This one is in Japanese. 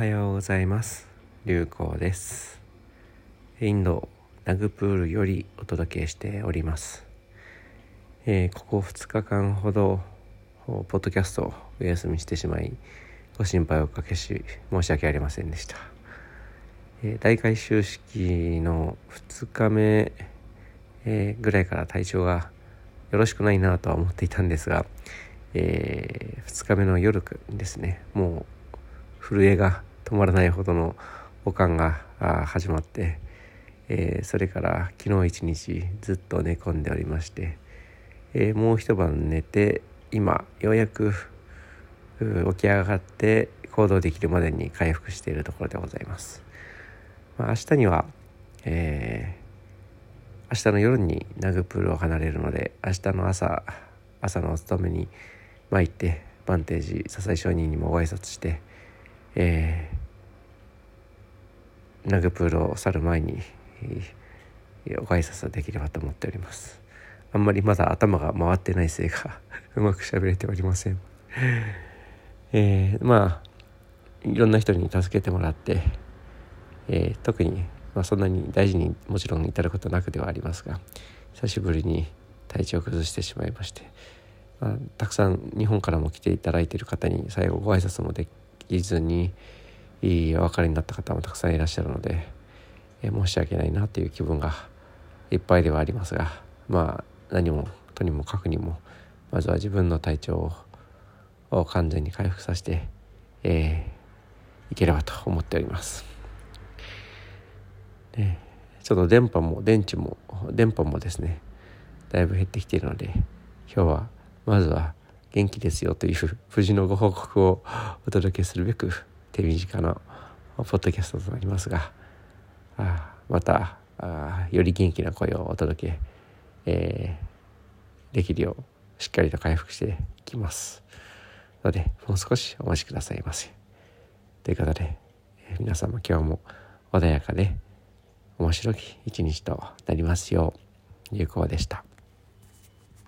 はようございます。流行です。インドナグプールよりお届けしております、えー、ここ2日間ほどポッドキャストをお休みしてしまいご心配をおかけし申し訳ありませんでした、えー、大改修式の2日目、えー、ぐらいから体調がよろしくないなとは思っていたんですが、えー、2日目の夜ですね。もう震えが止まらないほどのおかんが始まって、えー、それから昨日一日ずっと寝込んでおりまして、えー、もう一晩寝て今ようやく起き上がって行動できるまでに回復しているところでございます。まあ、明日には、えー、明日の夜にナグプールを離れるので明日の朝朝のお勤めに参ってバンテージ笹井商人にもご挨拶して、えー、ナグプールを去る前に、え、ご挨拶できればと思っております。あんまりまだ頭が回ってないせいか うまく喋れておりません。えー、まあいろんな人に助けてもらって、えー、特に、まあ、そんなに大事にもちろん至ることなくではありますが久しぶりに体調を崩してしまいましてまあ、たくさん日本からも来ていただいている方に最後ご挨拶もできずにいいお別れになった方もたくさんいらっしゃるので、え申し訳ないなという気分がいっぱいではありますがまあ何もとにもかくにもまずは自分の体調を完全に回復させて、えー、いければと思っております。ね、ちょっと電波も電池も電波もですねだいぶ減ってきているので今日はまずは元気ですよという 無事のご報告をお届けするべく手短なポッドキャストとなりますがあまたあより元気な声をお届け、えー、できるようしっかりと回復していきます。のでもう少しお待ちくださいませ。ということで、えー、皆様今日も穏やかで面白き一日となりますよう有効でした。